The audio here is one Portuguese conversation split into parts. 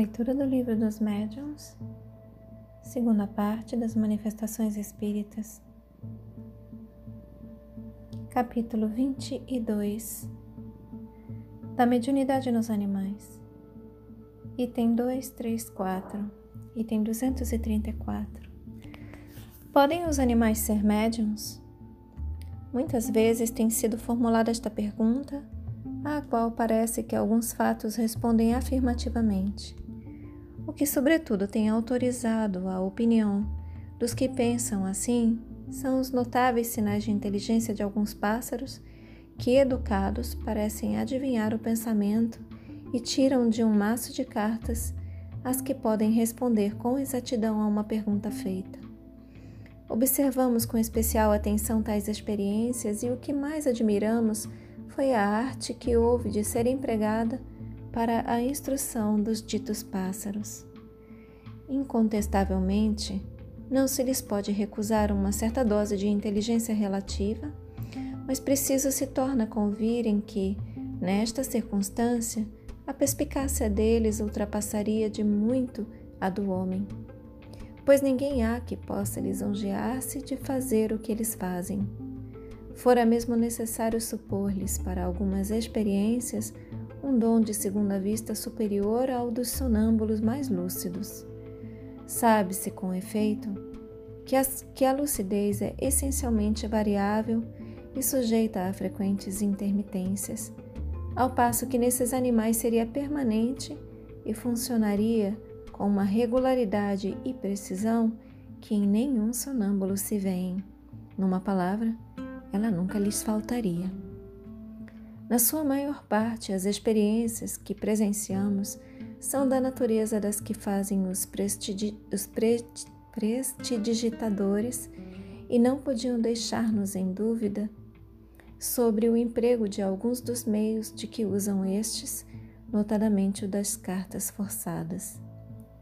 Leitura do Livro dos Médiuns, segunda parte das Manifestações Espíritas, capítulo 22 da Mediunidade nos Animais, item 234, item 234. Podem os animais ser médiums? Muitas vezes tem sido formulada esta pergunta, à qual parece que alguns fatos respondem afirmativamente o que, sobretudo, tem autorizado a opinião dos que pensam assim são os notáveis sinais de inteligência de alguns pássaros que, educados, parecem adivinhar o pensamento e tiram de um maço de cartas as que podem responder com exatidão a uma pergunta feita. Observamos com especial atenção tais experiências e o que mais admiramos foi a arte que houve de ser empregada para a instrução dos ditos pássaros. Incontestavelmente, não se lhes pode recusar uma certa dose de inteligência relativa, mas preciso se torna convirem que, nesta circunstância, a perspicácia deles ultrapassaria de muito a do homem, pois ninguém há que possa lisonjear-se de fazer o que eles fazem. Fora mesmo necessário supor-lhes para algumas experiências um dom de segunda vista superior ao dos sonâmbulos mais lúcidos. Sabe-se, com efeito, que, as, que a lucidez é essencialmente variável e sujeita a frequentes intermitências, ao passo que nesses animais seria permanente e funcionaria com uma regularidade e precisão que em nenhum sonâmbulo se vêem. Numa palavra, ela nunca lhes faltaria. Na sua maior parte, as experiências que presenciamos são da natureza das que fazem os, os pre prestidigitadores e não podiam deixar-nos em dúvida sobre o emprego de alguns dos meios de que usam estes, notadamente o das cartas forçadas.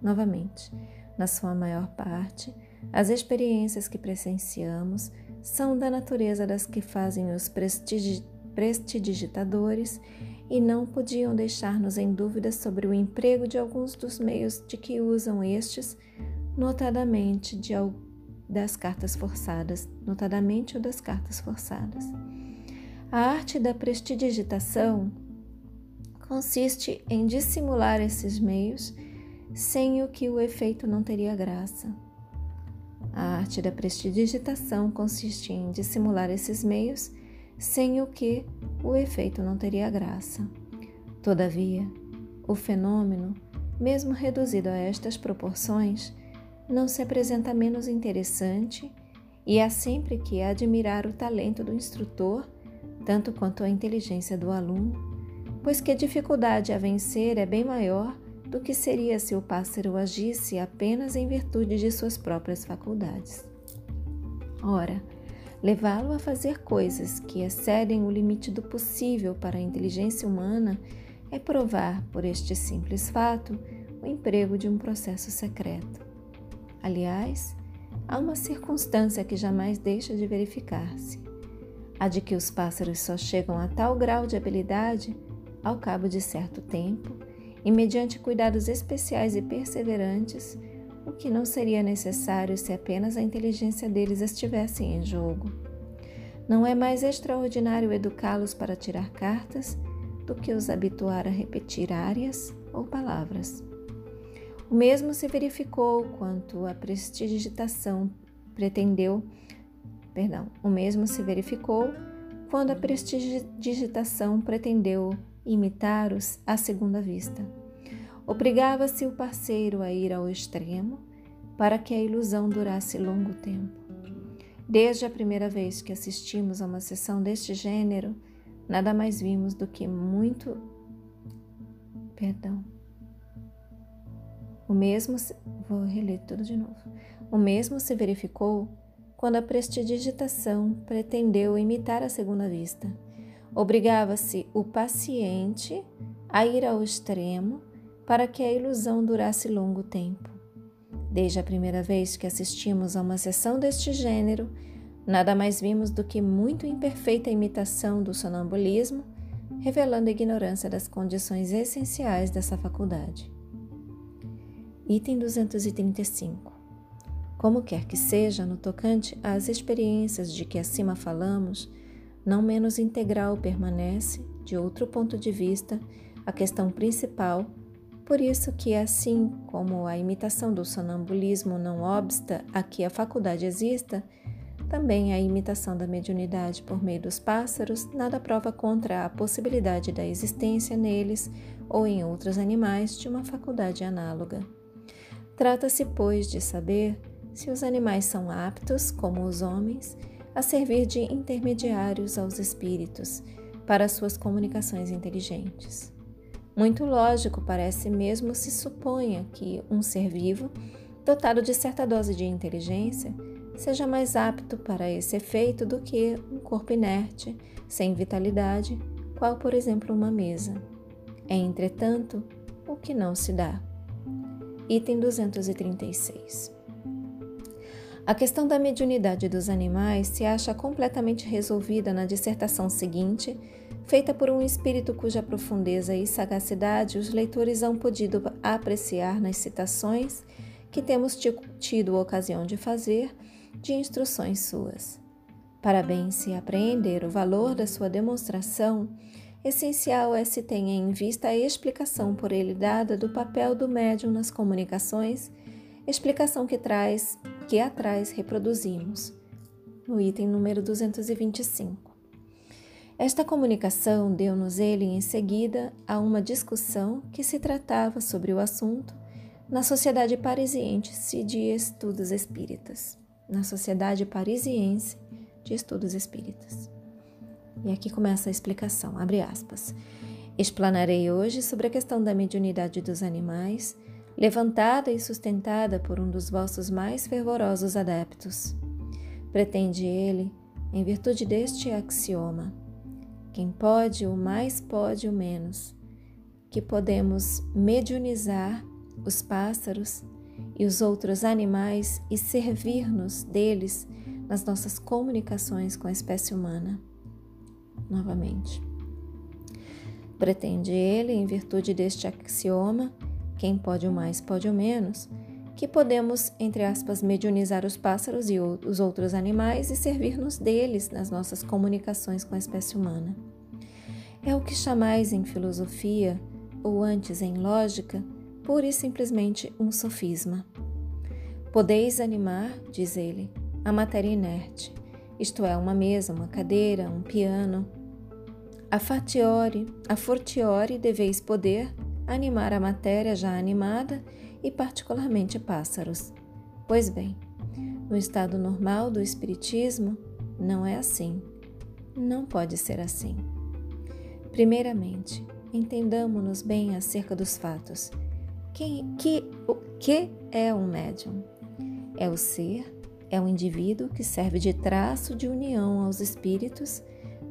Novamente, na sua maior parte, as experiências que presenciamos são da natureza das que fazem os prestidigitadores prestidigitadores e não podiam deixar-nos em dúvida sobre o emprego de alguns dos meios de que usam estes, notadamente de, das cartas forçadas, notadamente o das cartas forçadas. A arte da prestidigitação consiste em dissimular esses meios, sem o que o efeito não teria graça. A arte da prestidigitação consiste em dissimular esses meios, sem o que o efeito não teria graça. Todavia, o fenômeno, mesmo reduzido a estas proporções, não se apresenta menos interessante e há sempre que admirar o talento do instrutor, tanto quanto a inteligência do aluno, pois que a dificuldade a vencer é bem maior do que seria se o pássaro agisse apenas em virtude de suas próprias faculdades. Ora, Levá-lo a fazer coisas que excedem o limite do possível para a inteligência humana é provar, por este simples fato, o emprego de um processo secreto. Aliás, há uma circunstância que jamais deixa de verificar-se: a de que os pássaros só chegam a tal grau de habilidade ao cabo de certo tempo e mediante cuidados especiais e perseverantes o que não seria necessário se apenas a inteligência deles estivesse em jogo. Não é mais extraordinário educá-los para tirar cartas do que os habituar a repetir áreas ou palavras. O mesmo se verificou quanto a prestidigitação pretendeu, perdão, o mesmo se verificou quando a prestidigitação pretendeu imitar-os à segunda vista. Obrigava-se o parceiro a ir ao extremo para que a ilusão durasse longo tempo. Desde a primeira vez que assistimos a uma sessão deste gênero, nada mais vimos do que muito. Perdão. O mesmo. Se... Vou reler tudo de novo. O mesmo se verificou quando a prestidigitação pretendeu imitar a segunda vista. Obrigava-se o paciente a ir ao extremo para que a ilusão durasse longo tempo. Desde a primeira vez que assistimos a uma sessão deste gênero, nada mais vimos do que muito imperfeita imitação do sonambulismo, revelando a ignorância das condições essenciais dessa faculdade. Item 235. Como quer que seja, no tocante às experiências de que acima falamos, não menos integral permanece, de outro ponto de vista, a questão principal, por isso que, assim como a imitação do sonambulismo não obsta a que a faculdade exista, também a imitação da mediunidade por meio dos pássaros nada prova contra a possibilidade da existência neles ou em outros animais de uma faculdade análoga. Trata-se, pois, de saber se os animais são aptos, como os homens, a servir de intermediários aos espíritos para suas comunicações inteligentes. Muito lógico parece mesmo se suponha que um ser vivo, dotado de certa dose de inteligência, seja mais apto para esse efeito do que um corpo inerte, sem vitalidade, qual, por exemplo, uma mesa. É, entretanto, o que não se dá. Item 236. A questão da mediunidade dos animais se acha completamente resolvida na dissertação seguinte, feita por um espírito cuja profundeza e sagacidade os leitores hão podido apreciar nas citações que temos tido ocasião de fazer de instruções suas. Para bem se apreender o valor da sua demonstração, essencial é se tenha em vista a explicação por ele dada do papel do médium nas comunicações, explicação que traz, que atrás reproduzimos, no item número 225. Esta comunicação deu-nos ele em seguida a uma discussão que se tratava sobre o assunto na Sociedade Parisiense de Estudos Espíritas na Sociedade Parisiense de Estudos Espíritas. E aqui começa a explicação, abre aspas. Explanarei hoje sobre a questão da mediunidade dos animais, levantada e sustentada por um dos vossos mais fervorosos adeptos. Pretende ele, em virtude deste axioma, quem pode, o mais pode, o menos, que podemos mediunizar os pássaros e os outros animais e servir-nos deles nas nossas comunicações com a espécie humana. Novamente. Pretende ele, em virtude deste axioma, quem pode o mais pode o menos, que podemos, entre aspas, mediunizar os pássaros e os outros animais e servir-nos deles nas nossas comunicações com a espécie humana. É o que chamais em filosofia, ou antes em lógica, pura e simplesmente um sofisma. Podeis animar, diz ele, a matéria inerte, isto é, uma mesa, uma cadeira, um piano. A fatiori, a fortiori deveis poder animar a matéria já animada e particularmente pássaros. Pois bem, no estado normal do espiritismo não é assim. Não pode ser assim. Primeiramente, entendamos-nos bem acerca dos fatos quem, que, o que é um médium? É o ser, é um indivíduo que serve de traço de união aos espíritos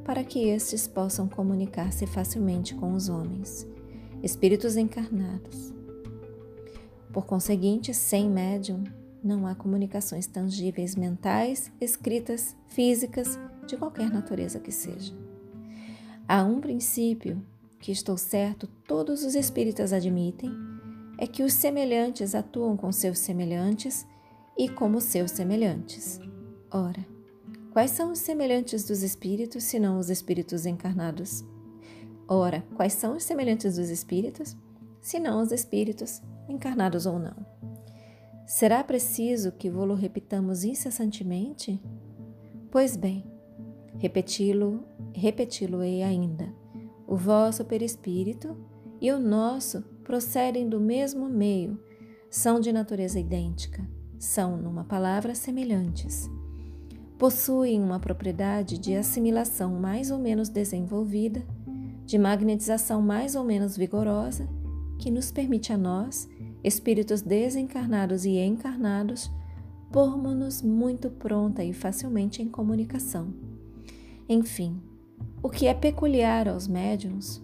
para que estes possam comunicar-se facilmente com os homens, espíritos encarnados. Por conseguinte, sem médium, não há comunicações tangíveis mentais, escritas, físicas, de qualquer natureza que seja. Há um princípio que, estou certo, todos os espíritas admitem é que os semelhantes atuam com seus semelhantes e como seus semelhantes. Ora, quais são os semelhantes dos espíritos, senão os espíritos encarnados? Ora, quais são os semelhantes dos espíritos, senão os espíritos, encarnados ou não? Será preciso que vô-lo repitamos incessantemente? Pois bem, repeti-lo, repeti-lo-ei ainda. O vosso perispírito e o nosso procedem do mesmo meio, são de natureza idêntica, são, numa palavra, semelhantes. Possuem uma propriedade de assimilação mais ou menos desenvolvida, de magnetização mais ou menos vigorosa, que nos permite a nós, espíritos desencarnados e encarnados, pormos-nos muito pronta e facilmente em comunicação. Enfim, o que é peculiar aos médiums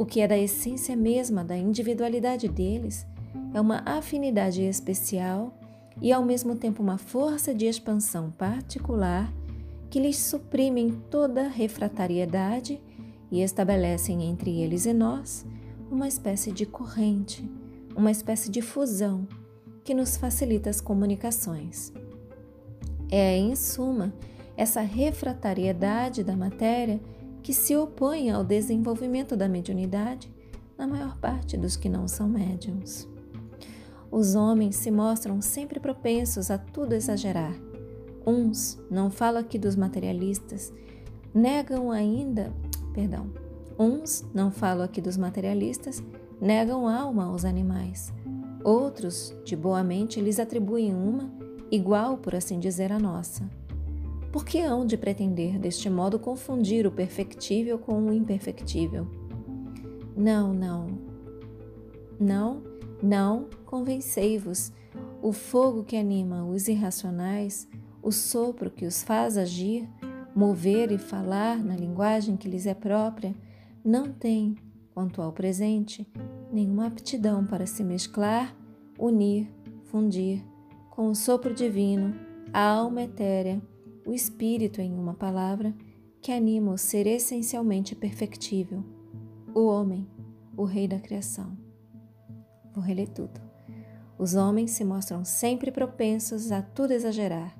o que é da essência mesma da individualidade deles é uma afinidade especial e ao mesmo tempo uma força de expansão particular que lhes suprimem toda refratariedade e estabelecem entre eles e nós uma espécie de corrente, uma espécie de fusão, que nos facilita as comunicações. É, em suma, essa refratariedade da matéria que se opõe ao desenvolvimento da mediunidade na maior parte dos que não são médiums. Os homens se mostram sempre propensos a tudo exagerar. Uns, não falo aqui dos materialistas, negam ainda, perdão, uns, não falo aqui dos materialistas, negam alma aos animais. Outros, de boa mente, lhes atribuem uma, igual, por assim dizer, à nossa. Por que hão de pretender, deste modo, confundir o perfectível com o imperfectível? Não, não. Não, não convencei-vos. O fogo que anima os irracionais, o sopro que os faz agir, mover e falar na linguagem que lhes é própria, não tem, quanto ao presente, nenhuma aptidão para se mesclar, unir, fundir com o sopro divino, a alma etérea, o espírito, em uma palavra, que anima o ser essencialmente perfectível, o homem, o rei da criação. Vou reler tudo. Os homens se mostram sempre propensos a tudo exagerar.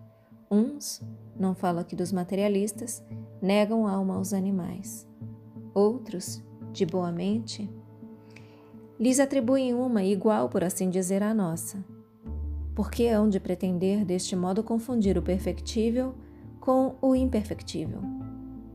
Uns, não falo aqui dos materialistas, negam alma aos animais. Outros, de boa mente, lhes atribuem uma igual, por assim dizer, à nossa. Porque hão de pretender deste modo confundir o perfectível com o imperfectível?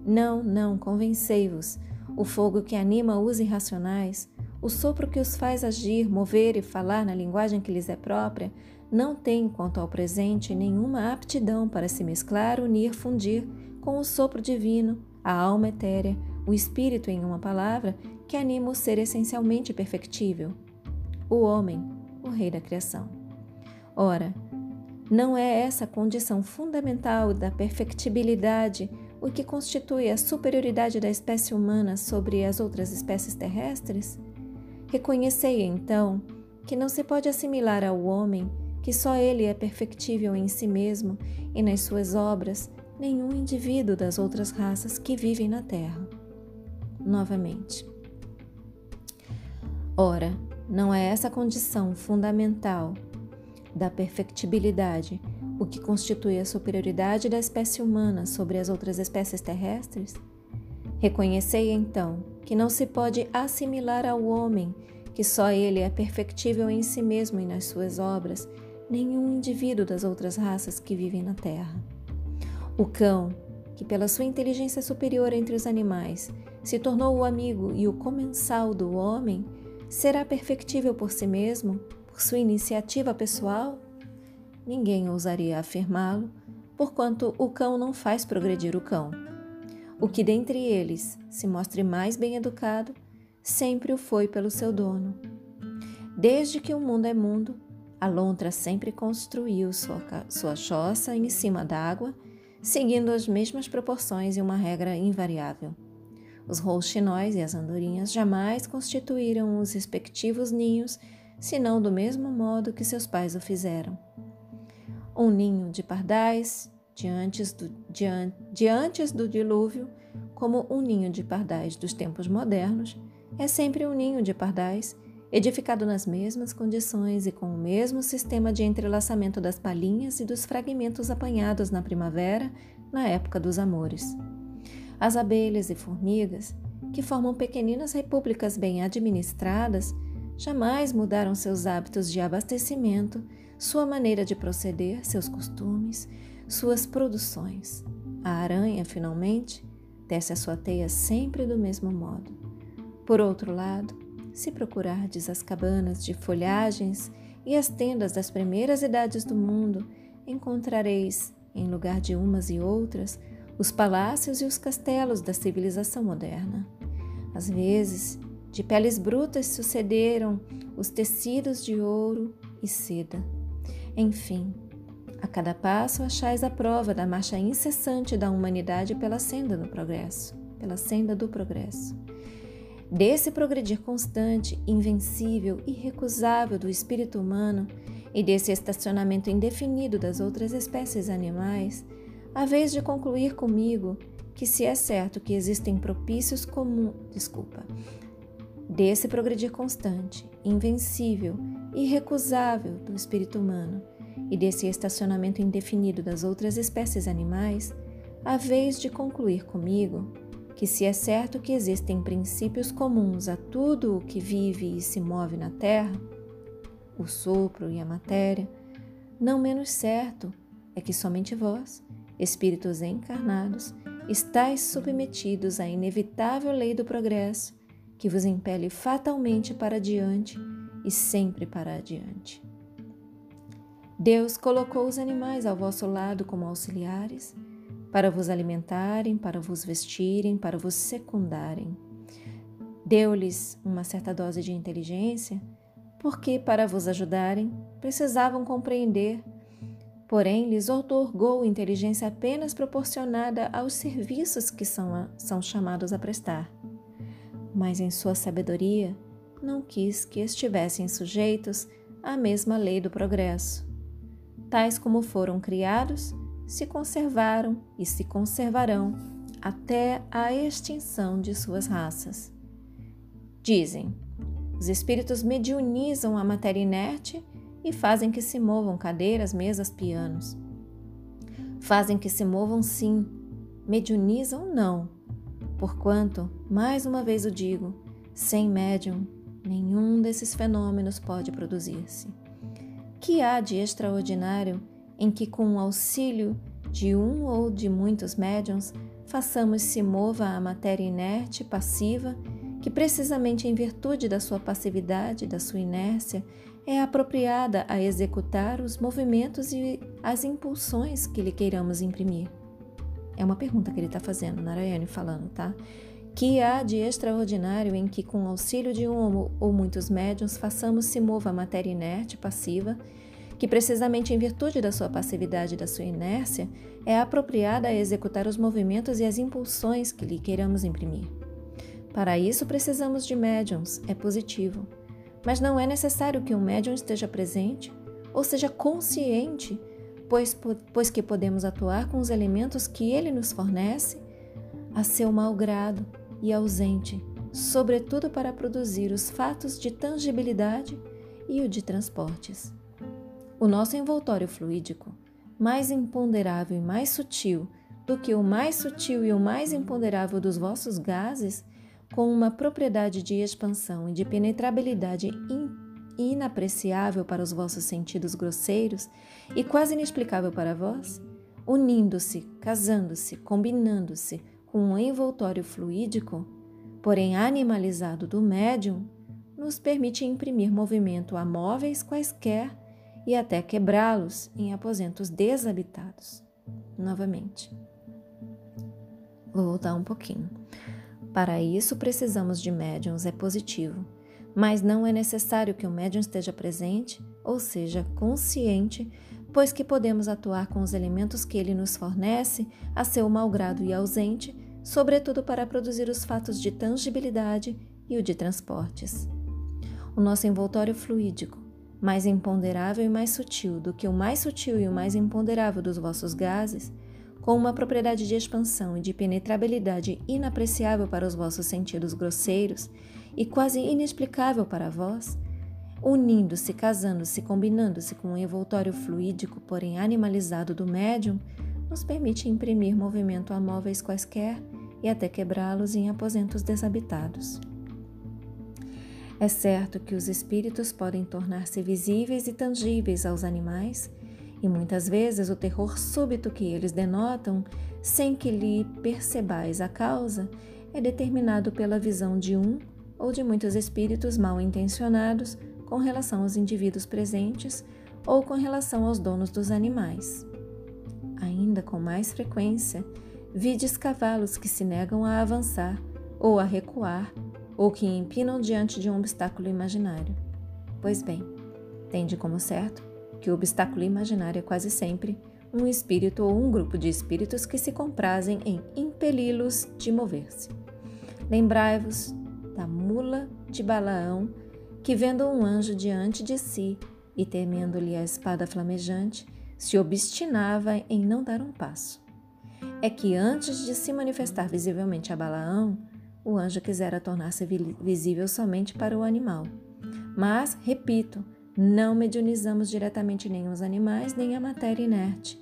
Não, não, convencei-vos. O fogo que anima os irracionais, o sopro que os faz agir, mover e falar na linguagem que lhes é própria, não tem, quanto ao presente, nenhuma aptidão para se mesclar, unir, fundir com o sopro divino, a alma etérea, o espírito, em uma palavra, que anima o ser essencialmente perfectível, o homem, o rei da criação. Ora, não é essa condição fundamental da perfectibilidade o que constitui a superioridade da espécie humana sobre as outras espécies terrestres? Reconhecei então que não se pode assimilar ao homem que só ele é perfectível em si mesmo e nas suas obras nenhum indivíduo das outras raças que vivem na Terra novamente. Ora, não é essa condição fundamental da perfectibilidade o que constitui a superioridade da espécie humana sobre as outras espécies terrestres? Reconhecei então que não se pode assimilar ao homem, que só ele é perfectível em si mesmo e nas suas obras, nenhum indivíduo das outras raças que vivem na Terra. O cão, que pela sua inteligência superior entre os animais se tornou o amigo e o comensal do homem, será perfectível por si mesmo, por sua iniciativa pessoal? Ninguém ousaria afirmá-lo, porquanto o cão não faz progredir o cão. O que dentre eles se mostre mais bem educado, sempre o foi pelo seu dono. Desde que o mundo é mundo, a lontra sempre construiu sua, sua choça em cima d'água, seguindo as mesmas proporções e uma regra invariável. Os rouxinóis e as andorinhas jamais constituíram os respectivos ninhos, senão do mesmo modo que seus pais o fizeram. Um ninho de pardais, diante do, diante, do dilúvio, como um ninho de pardais dos tempos modernos, é sempre um ninho de pardais, edificado nas mesmas condições e com o mesmo sistema de entrelaçamento das palhinhas e dos fragmentos apanhados na primavera, na época dos amores. As abelhas e formigas, que formam pequeninas repúblicas bem administradas, jamais mudaram seus hábitos de abastecimento, sua maneira de proceder, seus costumes, suas produções. A aranha, finalmente, tece a sua teia sempre do mesmo modo. Por outro lado, se procurardes as cabanas de folhagens e as tendas das primeiras idades do mundo, encontrareis, em lugar de umas e outras, os palácios e os castelos da civilização moderna. Às vezes, de peles brutas sucederam os tecidos de ouro e seda. Enfim, a cada passo achais a prova da marcha incessante da humanidade pela senda do progresso, pela senda do progresso. Desse progredir constante, invencível, irrecusável do espírito humano e desse estacionamento indefinido das outras espécies animais, a vez de concluir comigo que se é certo que existem propícios comuns, desculpa, desse progredir constante, invencível, irrecusável do espírito humano e desse estacionamento indefinido das outras espécies animais, a vez de concluir comigo que, se é certo que existem princípios comuns a tudo o que vive e se move na Terra, o sopro e a matéria, não menos certo é que somente vós, espíritos encarnados, estáis submetidos à inevitável lei do progresso que vos impele fatalmente para adiante e sempre para adiante. Deus colocou os animais ao vosso lado como auxiliares para vos alimentarem, para vos vestirem, para vos secundarem. Deu-lhes uma certa dose de inteligência, porque, para vos ajudarem, precisavam compreender. Porém, lhes otorgou inteligência apenas proporcionada aos serviços que são, são chamados a prestar. Mas, em sua sabedoria, não quis que estivessem sujeitos à mesma lei do progresso. Tais como foram criados, se conservaram e se conservarão até a extinção de suas raças. Dizem: os espíritos mediunizam a matéria inerte e fazem que se movam cadeiras, mesas, pianos. Fazem que se movam sim, mediunizam não. Porquanto, mais uma vez o digo, sem médium, nenhum desses fenômenos pode produzir-se. Que há de extraordinário em que, com o auxílio de um ou de muitos médiums, façamos se mova a matéria inerte, passiva, que precisamente em virtude da sua passividade, da sua inércia, é apropriada a executar os movimentos e as impulsões que lhe queiramos imprimir. É uma pergunta que ele está fazendo, Narayane falando, tá? Que há de extraordinário em que, com auxílio de um ou muitos médiums, façamos se mova a matéria inerte, passiva, que precisamente em virtude da sua passividade e da sua inércia é apropriada a executar os movimentos e as impulsões que lhe queiramos imprimir. Para isso precisamos de médiums, é positivo. Mas não é necessário que um médium esteja presente ou seja consciente, pois, pois que podemos atuar com os elementos que ele nos fornece a seu mau grado e ausente, sobretudo para produzir os fatos de tangibilidade e o de transportes. O nosso envoltório fluídico, mais imponderável e mais sutil do que o mais sutil e o mais imponderável dos vossos gases, com uma propriedade de expansão e de penetrabilidade inapreciável para os vossos sentidos grosseiros e quase inexplicável para vós, unindo-se, casando-se, combinando-se com um envoltório fluídico, porém animalizado do médium, nos permite imprimir movimento a móveis quaisquer e até quebrá-los em aposentos desabitados. Novamente. Vou voltar um pouquinho. Para isso precisamos de médiums, é positivo, mas não é necessário que o médium esteja presente, ou seja, consciente, pois que podemos atuar com os elementos que ele nos fornece a seu malgrado e ausente, sobretudo para produzir os fatos de tangibilidade e o de transportes. O nosso envoltório fluídico, mais imponderável e mais sutil do que o mais sutil e o mais imponderável dos vossos gases, com uma propriedade de expansão e de penetrabilidade inapreciável para os vossos sentidos grosseiros e quase inexplicável para vós, unindo-se, casando-se, combinando-se com o um envoltório fluídico, porém animalizado do médium, nos permite imprimir movimento a móveis quaisquer e até quebrá-los em aposentos desabitados. É certo que os espíritos podem tornar-se visíveis e tangíveis aos animais, e muitas vezes o terror súbito que eles denotam, sem que lhe percebais a causa, é determinado pela visão de um ou de muitos espíritos mal intencionados com relação aos indivíduos presentes ou com relação aos donos dos animais. Ainda com mais frequência, vides cavalos que se negam a avançar ou a recuar ou que empinam diante de um obstáculo imaginário. Pois bem, tende como certo que o obstáculo imaginário é quase sempre um espírito ou um grupo de espíritos que se comprazem em impeli-los de mover-se. Lembrai-vos da mula de Balaão que, vendo um anjo diante de si e temendo-lhe a espada flamejante, se obstinava em não dar um passo. É que antes de se manifestar visivelmente a Balaão, o anjo quisera tornar-se visível somente para o animal. Mas, repito, não mediunizamos diretamente nem os animais nem a matéria inerte.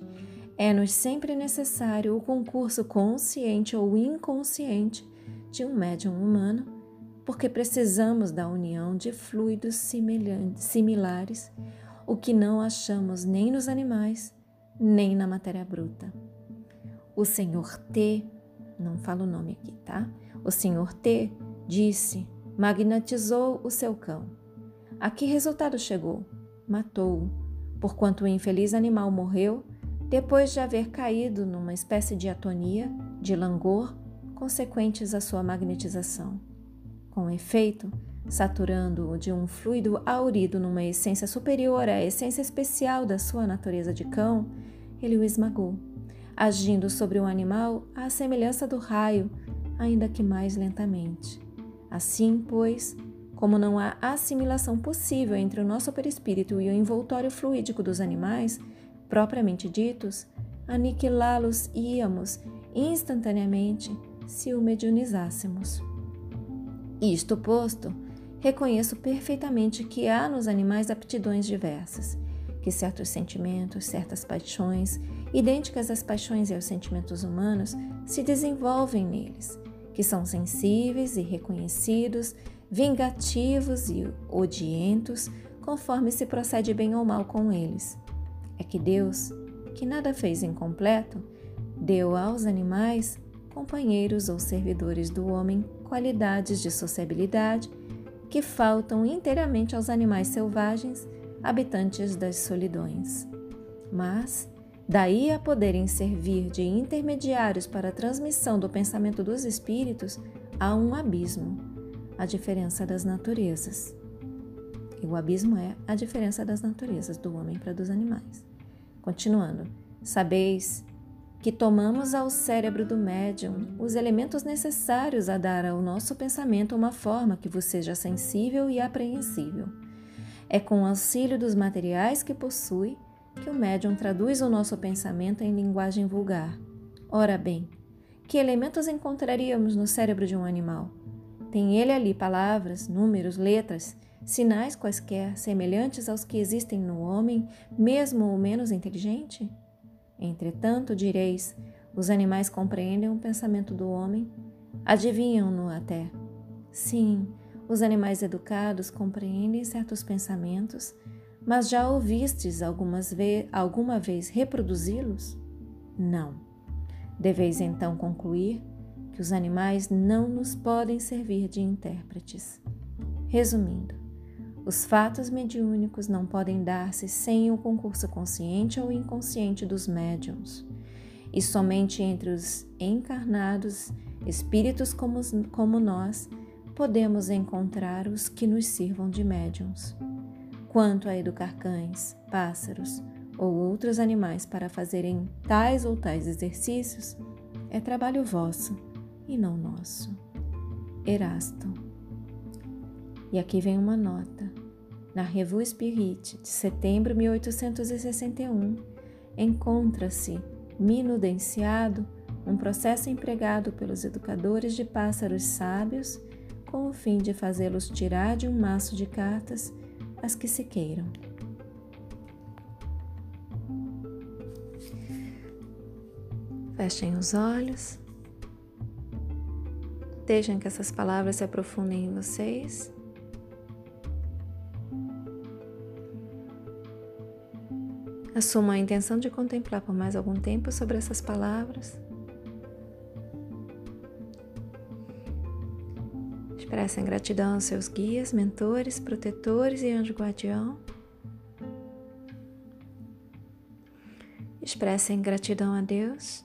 É-nos sempre necessário o concurso consciente ou inconsciente de um médium humano, porque precisamos da união de fluidos similares, o que não achamos nem nos animais, nem na matéria bruta. O senhor T, não falo o nome aqui, tá? O senhor T disse, magnetizou o seu cão. A que resultado chegou? Matou-o, porquanto o infeliz animal morreu depois de haver caído numa espécie de atonia, de langor, consequentes à sua magnetização. Com efeito, saturando-o de um fluido aurido numa essência superior à essência especial da sua natureza de cão, ele o esmagou, agindo sobre o animal à semelhança do raio, ainda que mais lentamente. Assim, pois, como não há assimilação possível entre o nosso perispírito e o envoltório fluídico dos animais, propriamente ditos, aniquilá-los íamos instantaneamente se o mediunizássemos. Isto posto, reconheço perfeitamente que há nos animais aptidões diversas, que certos sentimentos, certas paixões, idênticas às paixões e aos sentimentos humanos, se desenvolvem neles, que são sensíveis e reconhecidos, vingativos e odientos, conforme se procede bem ou mal com eles. É que Deus, que nada fez incompleto, deu aos animais, companheiros ou servidores do homem, qualidades de sociabilidade que faltam inteiramente aos animais selvagens habitantes das solidões. Mas, daí a poderem servir de intermediários para a transmissão do pensamento dos espíritos, há um abismo, a diferença das naturezas. E o abismo é a diferença das naturezas do homem para dos animais. Continuando, sabeis que tomamos ao cérebro do médium os elementos necessários a dar ao nosso pensamento uma forma que vos seja sensível e apreensível é com o auxílio dos materiais que possui que o médium traduz o nosso pensamento em linguagem vulgar. Ora bem, que elementos encontraríamos no cérebro de um animal? Tem ele ali palavras, números, letras, sinais quaisquer semelhantes aos que existem no homem, mesmo o menos inteligente? Entretanto, direis, os animais compreendem o pensamento do homem, adivinham-no até. Sim, os animais educados compreendem certos pensamentos, mas já ouvistes algumas ve alguma vez reproduzi-los? Não. Deveis então concluir que os animais não nos podem servir de intérpretes. Resumindo, os fatos mediúnicos não podem dar-se sem o concurso consciente ou inconsciente dos médiums, e somente entre os encarnados, espíritos como, como nós, podemos encontrar os que nos sirvam de médiums. Quanto a educar cães, pássaros ou outros animais para fazerem tais ou tais exercícios, é trabalho vosso e não nosso. Erasto. E aqui vem uma nota. Na Revue Spirit, de setembro de 1861, encontra-se minudenciado um processo empregado pelos educadores de pássaros sábios com o fim de fazê-los tirar de um maço de cartas as que se queiram. Fechem os olhos. Deixem que essas palavras se aprofundem em vocês. Assuma a intenção de contemplar por mais algum tempo sobre essas palavras. Expressem gratidão aos seus guias, mentores, protetores e anjo guardião. Expressem gratidão a Deus.